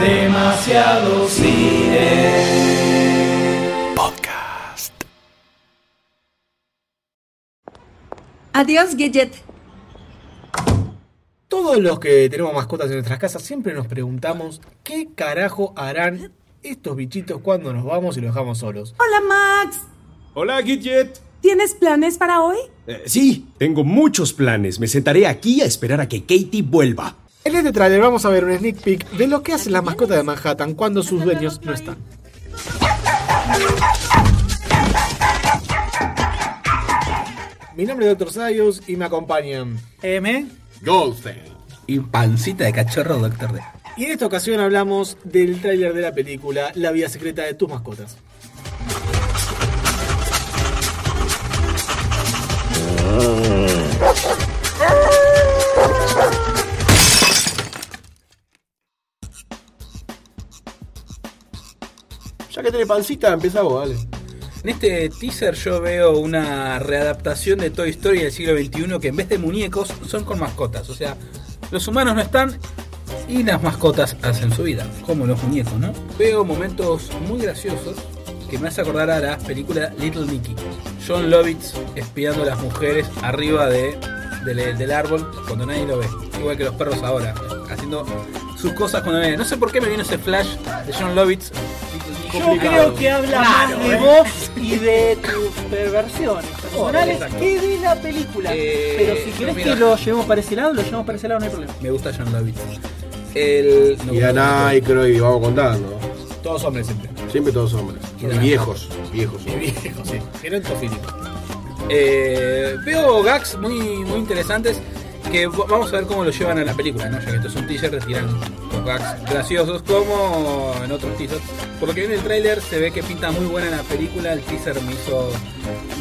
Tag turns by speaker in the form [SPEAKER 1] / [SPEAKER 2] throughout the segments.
[SPEAKER 1] Demasiado cine.
[SPEAKER 2] Podcast.
[SPEAKER 3] Adiós, Gadget.
[SPEAKER 4] Todos los que tenemos mascotas en nuestras casas siempre nos preguntamos qué carajo harán estos bichitos cuando nos vamos y los dejamos solos.
[SPEAKER 3] Hola, Max.
[SPEAKER 5] Hola, Gidget.
[SPEAKER 3] ¿Tienes planes para hoy?
[SPEAKER 5] Eh, sí, tengo muchos planes. Me sentaré aquí a esperar a que Katie vuelva.
[SPEAKER 4] En este trailer vamos a ver un sneak peek de lo que hacen las mascotas de Manhattan cuando sus dueños no están. Mi nombre es Dr. Sayus y me acompañan
[SPEAKER 6] M.
[SPEAKER 5] Goldstein.
[SPEAKER 6] Y pancita de cachorro, Doctor D.
[SPEAKER 4] Y en esta ocasión hablamos del tráiler de la película La vida secreta de tus mascotas.
[SPEAKER 5] Ya que tiene pancita, empieza vos, dale.
[SPEAKER 6] En este teaser yo veo una readaptación de Toy Story del siglo XXI que en vez de muñecos son con mascotas. O sea, los humanos no están y las mascotas hacen su vida, como los muñecos, ¿no? Veo momentos muy graciosos que me hace acordar a la película Little Nicky. John Lovitz espiando a las mujeres arriba de, del árbol cuando nadie lo ve. Igual que los perros ahora, haciendo sus cosas cuando nadie. No sé por qué me vino ese flash de John Lovitz.
[SPEAKER 7] Yo creo que habla más de vos y de tus perversiones personales que de la película.
[SPEAKER 6] Eh,
[SPEAKER 7] Pero si querés
[SPEAKER 6] mira.
[SPEAKER 7] que lo llevemos para ese lado, lo llevamos para ese lado, no hay problema.
[SPEAKER 6] Me gusta John Lovitz. El. no,
[SPEAKER 5] Y a y vamos contando.
[SPEAKER 4] Todos hombres siempre.
[SPEAKER 5] Siempre todos hombres.
[SPEAKER 6] Y
[SPEAKER 5] Y viejos, viejos.
[SPEAKER 4] Y viejos, sí. Gerontofílicos.
[SPEAKER 6] Eh, veo gags muy, muy interesantes vamos a ver cómo lo llevan a la película. Ya que esto es un teaser, retiran gags graciosos como en otros teasers. Por lo que viene el tráiler se ve que pinta muy buena la película, el teaser me hizo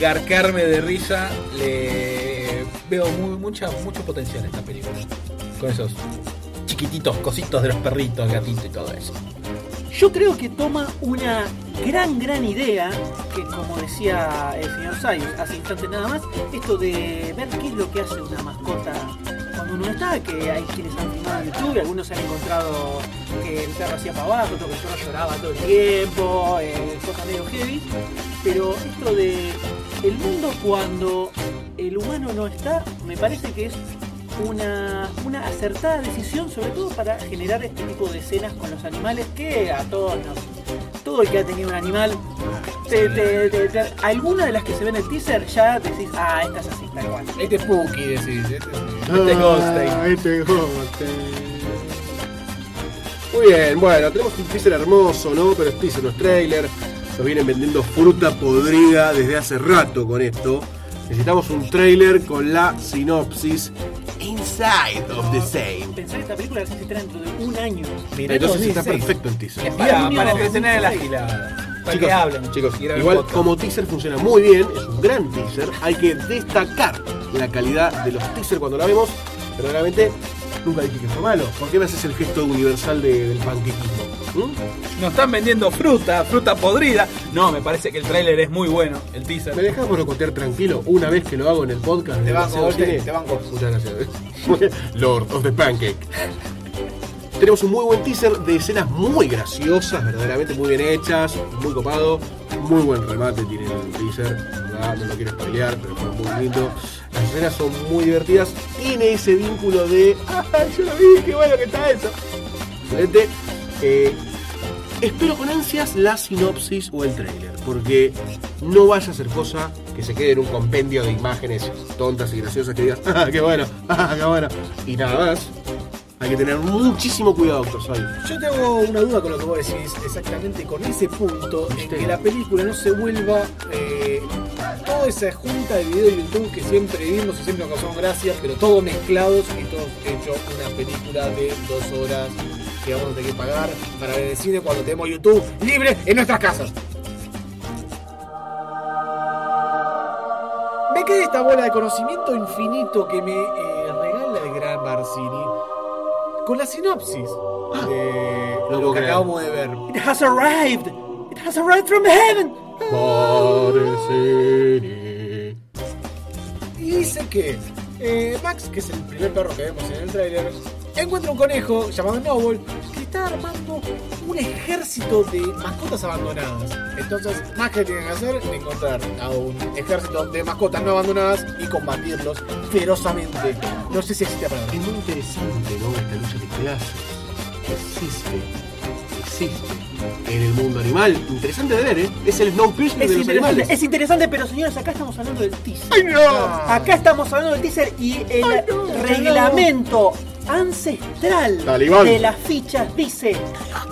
[SPEAKER 6] garcarme de risa, le veo mucha, mucho potencial esta película. Con esos chiquititos cositos de los perritos, gatitos y todo eso.
[SPEAKER 7] Yo creo que toma una gran, gran idea, que como decía el señor Sayus hace instantes nada más, esto de ver qué es lo que hace una mascota cuando uno está, que hay quienes han filmado en YouTube, algunos han encontrado que el perro hacía para abajo, otro que el perro lloraba todo el tiempo, eh, cosas medio heavy, pero esto de el mundo cuando el humano no está, me parece que es una, una acertada decisión, sobre todo para generar este tipo de escenas con los animales que a todos nos. Todo el que ha tenido un animal, te- te- te- te- alguna de las que se ve en el teaser ya decís, ah, esta es así, tal cual.
[SPEAKER 4] Este es Pookie, decís. Este es,
[SPEAKER 5] Este
[SPEAKER 4] es Goldstein.
[SPEAKER 5] Este es Goldstein. Muy bien, bueno, tenemos un teaser hermoso, ¿no? Pero es teaser, no es trailer. Nos vienen vendiendo fruta podrida desde hace rato con esto. Necesitamos un trailer con la sinopsis Inside of the Same.
[SPEAKER 7] Pensar que esta película se estrena dentro de un año.
[SPEAKER 4] Mirá,
[SPEAKER 5] Entonces está
[SPEAKER 4] 2006.
[SPEAKER 5] perfecto el teaser.
[SPEAKER 6] Es para, para entretener a la gilada. Para
[SPEAKER 5] Chicos,
[SPEAKER 6] que hablen.
[SPEAKER 5] chicos, igual como teaser funciona muy bien, es un gran teaser, hay que destacar la calidad de los teasers cuando la vemos, pero realmente nunca dije que fue malo. ¿Por qué me haces el gesto universal de- del panquequismo? ¿Mm?
[SPEAKER 6] Nos están vendiendo fruta, fruta podrida. No, me parece que el tráiler es muy bueno, el teaser.
[SPEAKER 5] ¿Me dejas boicotear tranquilo una vez que lo hago en el podcast?
[SPEAKER 4] Te banco.
[SPEAKER 5] Muchas gracias. Lord of the Pancake. Tenemos un muy buen teaser de escenas muy graciosas, verdaderamente muy bien hechas, muy copado, muy buen remate tiene el teaser, ¿verdad? no lo quiero spoilear, pero fue muy lindo. Las escenas son muy divertidas, tiene ese vínculo de ¡ay, yo lo vi, qué bueno que está eso! Excelente. Eh, espero con ansias la sinopsis o el trailer, porque no vaya a ser cosa que se quede en un compendio de imágenes tontas y graciosas que digas, ¡ah, qué bueno! ¡ah, qué bueno! Y nada más. Hay que tener muchísimo cuidado, doctor Sabi.
[SPEAKER 4] Yo tengo una duda con lo que vos decís, exactamente con ese punto, en que la película no se vuelva eh, toda esa junta de videos de YouTube que siempre vimos y siempre nos causamos gracias, pero todos mezclados y todos hecho una película de dos horas que vamos a tener que pagar para ver el cine cuando tenemos YouTube libre en nuestras casas. Me queda esta bola de conocimiento infinito que me eh, regala el gran Barcini con la sinopsis de
[SPEAKER 5] no
[SPEAKER 4] lo que acabamos de ver.
[SPEAKER 7] It has arrived! It has arrived from heaven!
[SPEAKER 4] Y dice que eh, Max, que es el primer perro que vemos en el tráiler, encuentra un conejo llamado Noble que está armando un ejército de mascotas abandonadas. Entonces, más que tienen que hacer es encontrar a un ejército de mascotas no abandonadas y combatirlos ferozmente. No sé si existe para
[SPEAKER 5] Es muy interesante, ¿no? Esta lucha de clases. Existe. Existe. En el mundo animal. Interesante de ver, ¿eh? Es el Snowpiercer de los animales.
[SPEAKER 7] es interesante, pero señores, acá estamos hablando del teaser.
[SPEAKER 5] ¡Ay, no!
[SPEAKER 7] Acá estamos hablando del teaser y el
[SPEAKER 5] Ay, no,
[SPEAKER 7] reglamento ancestral
[SPEAKER 5] Talibán.
[SPEAKER 7] de las fichas dice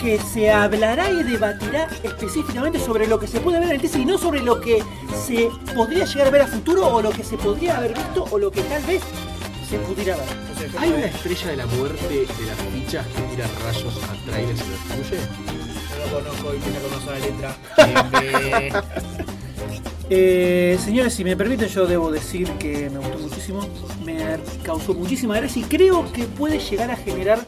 [SPEAKER 7] que se hablará y debatirá específicamente sobre lo que se puede ver en el teaser y no sobre lo que se podría llegar a ver a futuro o lo que se podría haber visto o lo que tal vez se pudiera ver.
[SPEAKER 5] ¿Hay una estrella de la muerte de las fichas que tira rayos a trailers y los destruye?
[SPEAKER 4] No lo conozco y empieza a conocer la letra.
[SPEAKER 7] Eh, señores, si me permiten, yo debo decir que me gustó muchísimo, me causó muchísima gracia y creo que puede llegar a generar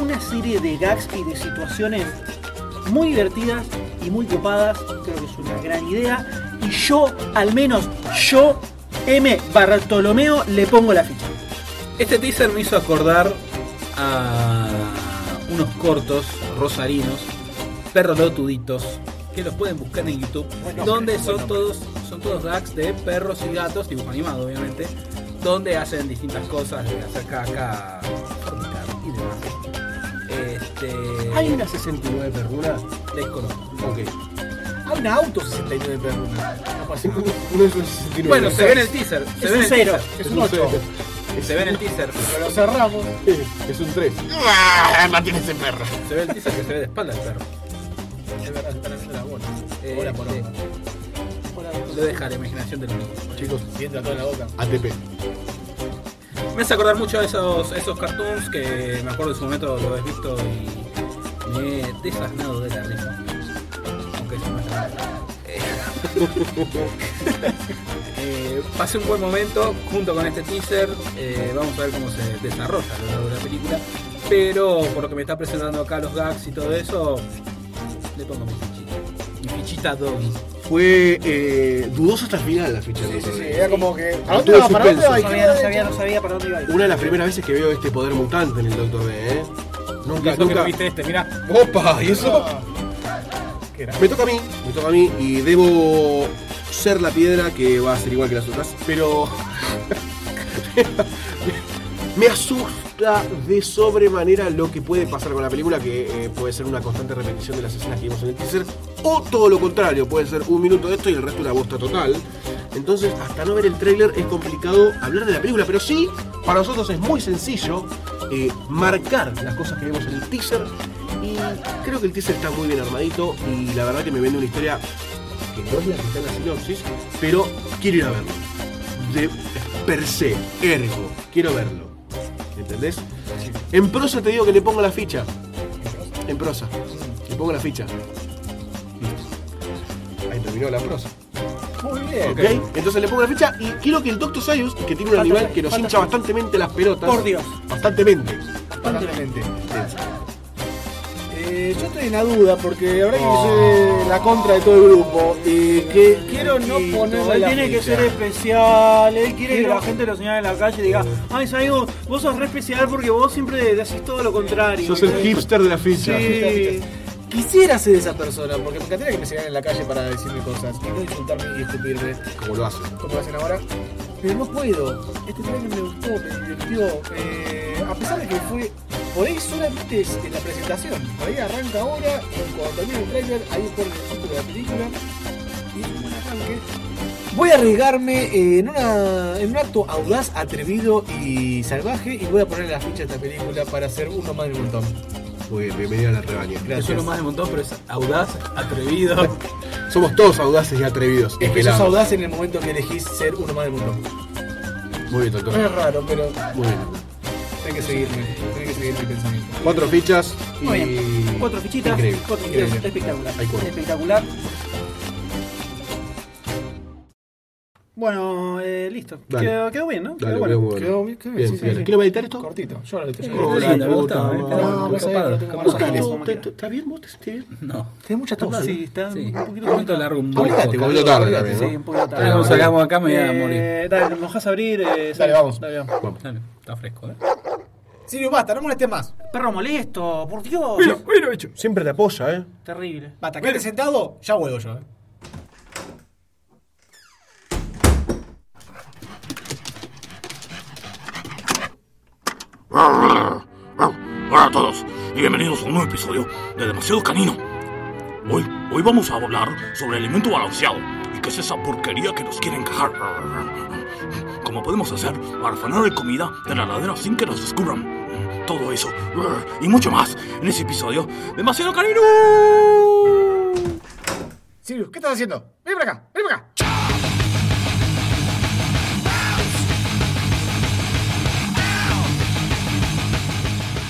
[SPEAKER 7] una serie de gags y de situaciones muy divertidas y muy copadas. Creo que es una gran idea. Y yo, al menos yo, M. Bartolomeo, le pongo la ficha.
[SPEAKER 6] Este teaser me hizo acordar a unos cortos rosarinos, perrolotuditos, que los pueden buscar en YouTube,
[SPEAKER 4] Buen nombre,
[SPEAKER 6] donde son todos son todos gags de perros y gatos, dibujo animado obviamente, donde hacen distintas cosas, de hacer caca, y demás. Este,
[SPEAKER 5] ¿Hay una 69 perrunas?
[SPEAKER 6] desconozco.
[SPEAKER 5] Ok.
[SPEAKER 4] Hay un auto 69 perrunas.
[SPEAKER 5] Uno es un 69.
[SPEAKER 6] Bueno, se ve en el teaser, se
[SPEAKER 7] Es
[SPEAKER 6] ve en
[SPEAKER 7] un
[SPEAKER 6] el
[SPEAKER 7] cero.
[SPEAKER 6] teaser,
[SPEAKER 4] Es un 8.
[SPEAKER 6] se ve en el teaser,
[SPEAKER 4] Pero lo cerramos.
[SPEAKER 5] Es un 3. ¡Ah! Mantiene ese perro.
[SPEAKER 6] se ve el teaser que se ve de espalda el perro.
[SPEAKER 4] Es verdad, haciendo las bolas.
[SPEAKER 6] Eh,
[SPEAKER 4] Hora por hora.
[SPEAKER 6] Lo deja la imaginación del niño.
[SPEAKER 5] Chicos,
[SPEAKER 4] Y entra todo en la boca.
[SPEAKER 5] ATP.
[SPEAKER 6] Me hace acordar mucho a esos, esos cartoons que me acuerdo en su momento lo habéis visto y me he desasnado de la risa. Aunque eso no es. Eh, eh, pasé un buen momento junto con este teaser. eh, vamos a ver cómo se desarrolla a lo largo de la película. Pero por lo que me está presentando acá los gags y todo eso, le pongo mi fichita. Mi fichita doggy.
[SPEAKER 5] Fue eh, dudoso hasta el final la ficha.
[SPEAKER 4] Sí,
[SPEAKER 5] de
[SPEAKER 4] sí, sí. Era como que. ¿A
[SPEAKER 5] No
[SPEAKER 4] dónde
[SPEAKER 5] tuvo
[SPEAKER 4] va? ¿Para dónde
[SPEAKER 5] suspenso.
[SPEAKER 4] va? ¿Y
[SPEAKER 7] No sabía, no sabía, no sabía para dónde iba a ir.
[SPEAKER 5] Una de las primeras veces que veo este poder mutante en el Doctor D, ¿eh? Nunca,
[SPEAKER 6] Eso que
[SPEAKER 5] nunca.
[SPEAKER 6] no viste este, mira.
[SPEAKER 5] Opa, y eso.
[SPEAKER 4] ¿Qué era?
[SPEAKER 5] Me toca a mí, me toca a mí y debo ser la piedra que va a ser igual que las otras, pero me asusta de sobremanera lo que puede pasar con la película, que eh, puede ser una constante repetición de las escenas que vimos en el teaser, o todo lo contrario, puede ser un minuto de esto y el resto una bosta total. Entonces, hasta no ver el tráiler es complicado hablar de la película, pero sí, para nosotros es muy sencillo eh, marcar las cosas que vemos en el teaser. Y creo que el teaser está muy bien armadito y la verdad que me vende una historia que no es la que está en la sinopsis, pero quiero ir a verlo. De per se, ergo, quiero verlo. ¿Entendés? En prosa te digo que le pongo la ficha. En prosa. Le pongo la ficha. Ahí terminó la prosa.
[SPEAKER 4] Muy bien.
[SPEAKER 5] ¿Ok? Entonces le pongo la ficha y quiero que el Dr. Sayus, que tiene un animal que nos hincha bastantemente las pelotas.
[SPEAKER 7] Por Dios.
[SPEAKER 5] Bastantemente.
[SPEAKER 4] Bastante. Eh, yo estoy en la duda porque habrá que ser la contra de todo el grupo y que quiero no
[SPEAKER 7] Listo,
[SPEAKER 4] ponerle
[SPEAKER 7] él
[SPEAKER 4] la
[SPEAKER 7] tiene que
[SPEAKER 4] ficha.
[SPEAKER 7] ser especial, él quiere que
[SPEAKER 4] Quiero-
[SPEAKER 7] la gente lo señale en la calle y diga, ay Saigo, vos sos re especial porque vos siempre decís todo lo contrario.
[SPEAKER 5] Sos el hipster de la ficha.
[SPEAKER 7] Sí.
[SPEAKER 4] Quisiera ser esa persona porque me encantaría que me sigan en la calle para decirme cosas y no insultarme y escupirme
[SPEAKER 5] Como lo hace.
[SPEAKER 4] como lo hacen ahora. Pero no puedo. Este trailer me gustó, me divirtió. eh, a pesar de que fue. Por ahí solamente es en la presentación. Por ahí arranca ahora cuando termine el trailer, ahí pone el título de la película. Y es un buen arranque. Voy a arriesgarme eh, en, una, en un acto audaz, atrevido y salvaje y voy a poner la ficha de esta película para ser uno más del montón.
[SPEAKER 5] Muy bien, bienvenido a la rebaña.
[SPEAKER 6] Es uno más de montón, pero es audaz, atrevido.
[SPEAKER 5] Somos todos audaces y atrevidos.
[SPEAKER 4] Es que sos audaz en el momento que elegís ser uno más del montón.
[SPEAKER 5] Muy bien, doctor.
[SPEAKER 4] Es raro, pero
[SPEAKER 5] Muy bien.
[SPEAKER 4] Tenés que seguirme, tenés que seguir mi pensamiento.
[SPEAKER 5] Cuatro fichas y.
[SPEAKER 7] Muy bien. Cuatro fichitas,
[SPEAKER 5] Increíble.
[SPEAKER 7] cuatro fichitas,
[SPEAKER 4] Increíble.
[SPEAKER 7] espectacular.
[SPEAKER 5] Hay cuatro.
[SPEAKER 7] Espectacular. Bueno, eh, listo. Quedó, quedó bien, ¿no?
[SPEAKER 5] Dale,
[SPEAKER 7] quedó bueno.
[SPEAKER 5] quedó muy bueno.
[SPEAKER 4] Quedó bien, bien,
[SPEAKER 5] Bien,
[SPEAKER 4] sí, sí,
[SPEAKER 5] bien.
[SPEAKER 4] sí.
[SPEAKER 5] ¿Quiero meditar esto?
[SPEAKER 4] Cortito, yo lo.
[SPEAKER 6] Oh, lindo, me gusta, eh.
[SPEAKER 4] No,
[SPEAKER 6] Quedó
[SPEAKER 4] no,
[SPEAKER 6] muy
[SPEAKER 4] sabés,
[SPEAKER 6] copado.
[SPEAKER 4] no tengo
[SPEAKER 6] ¿Cómo
[SPEAKER 4] manos
[SPEAKER 6] está?
[SPEAKER 4] giles.
[SPEAKER 7] ¿Cómo
[SPEAKER 5] ¿Te-
[SPEAKER 7] queda?
[SPEAKER 5] te- ¿Estás bien? ¿Vos te sentís bien?
[SPEAKER 6] No.
[SPEAKER 4] Tenés mucha tos.
[SPEAKER 7] Sí, está
[SPEAKER 6] Sí.
[SPEAKER 7] un poquito
[SPEAKER 6] Un poquito largo, un poquito
[SPEAKER 5] tarde también,
[SPEAKER 7] Sí, un poquito tarde.
[SPEAKER 6] como sacamos acá me voy a
[SPEAKER 7] Eh,
[SPEAKER 6] morir.
[SPEAKER 7] Dale, ¿me mojas a abrir? Eh,
[SPEAKER 4] Dale, vamos.
[SPEAKER 7] Dale, vamos.
[SPEAKER 6] Está fresco, ¿eh?
[SPEAKER 4] Sirio, basta, no molestes más.
[SPEAKER 7] Perro molesto, por Dios.
[SPEAKER 5] Bueno, bueno hecho. Siempre te apoya, ¿eh?
[SPEAKER 7] Terrible.
[SPEAKER 4] Basta, quédate sentado, ya vuelvo yo. ¿eh?
[SPEAKER 1] Hola a todos y bienvenidos a un nuevo episodio de Demasiado Canino. Hoy, hoy vamos a hablar sobre alimento balanceado y qué es esa porquería que nos quieren encajar. ¿Cómo podemos hacer para afanar de comida de la ladera sin que nos descubran? Todo eso y mucho más en ese episodio Demasiado Canino.
[SPEAKER 4] Sirio, ¿qué estás haciendo? Ven para acá, ven para acá.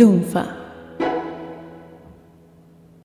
[SPEAKER 3] 用法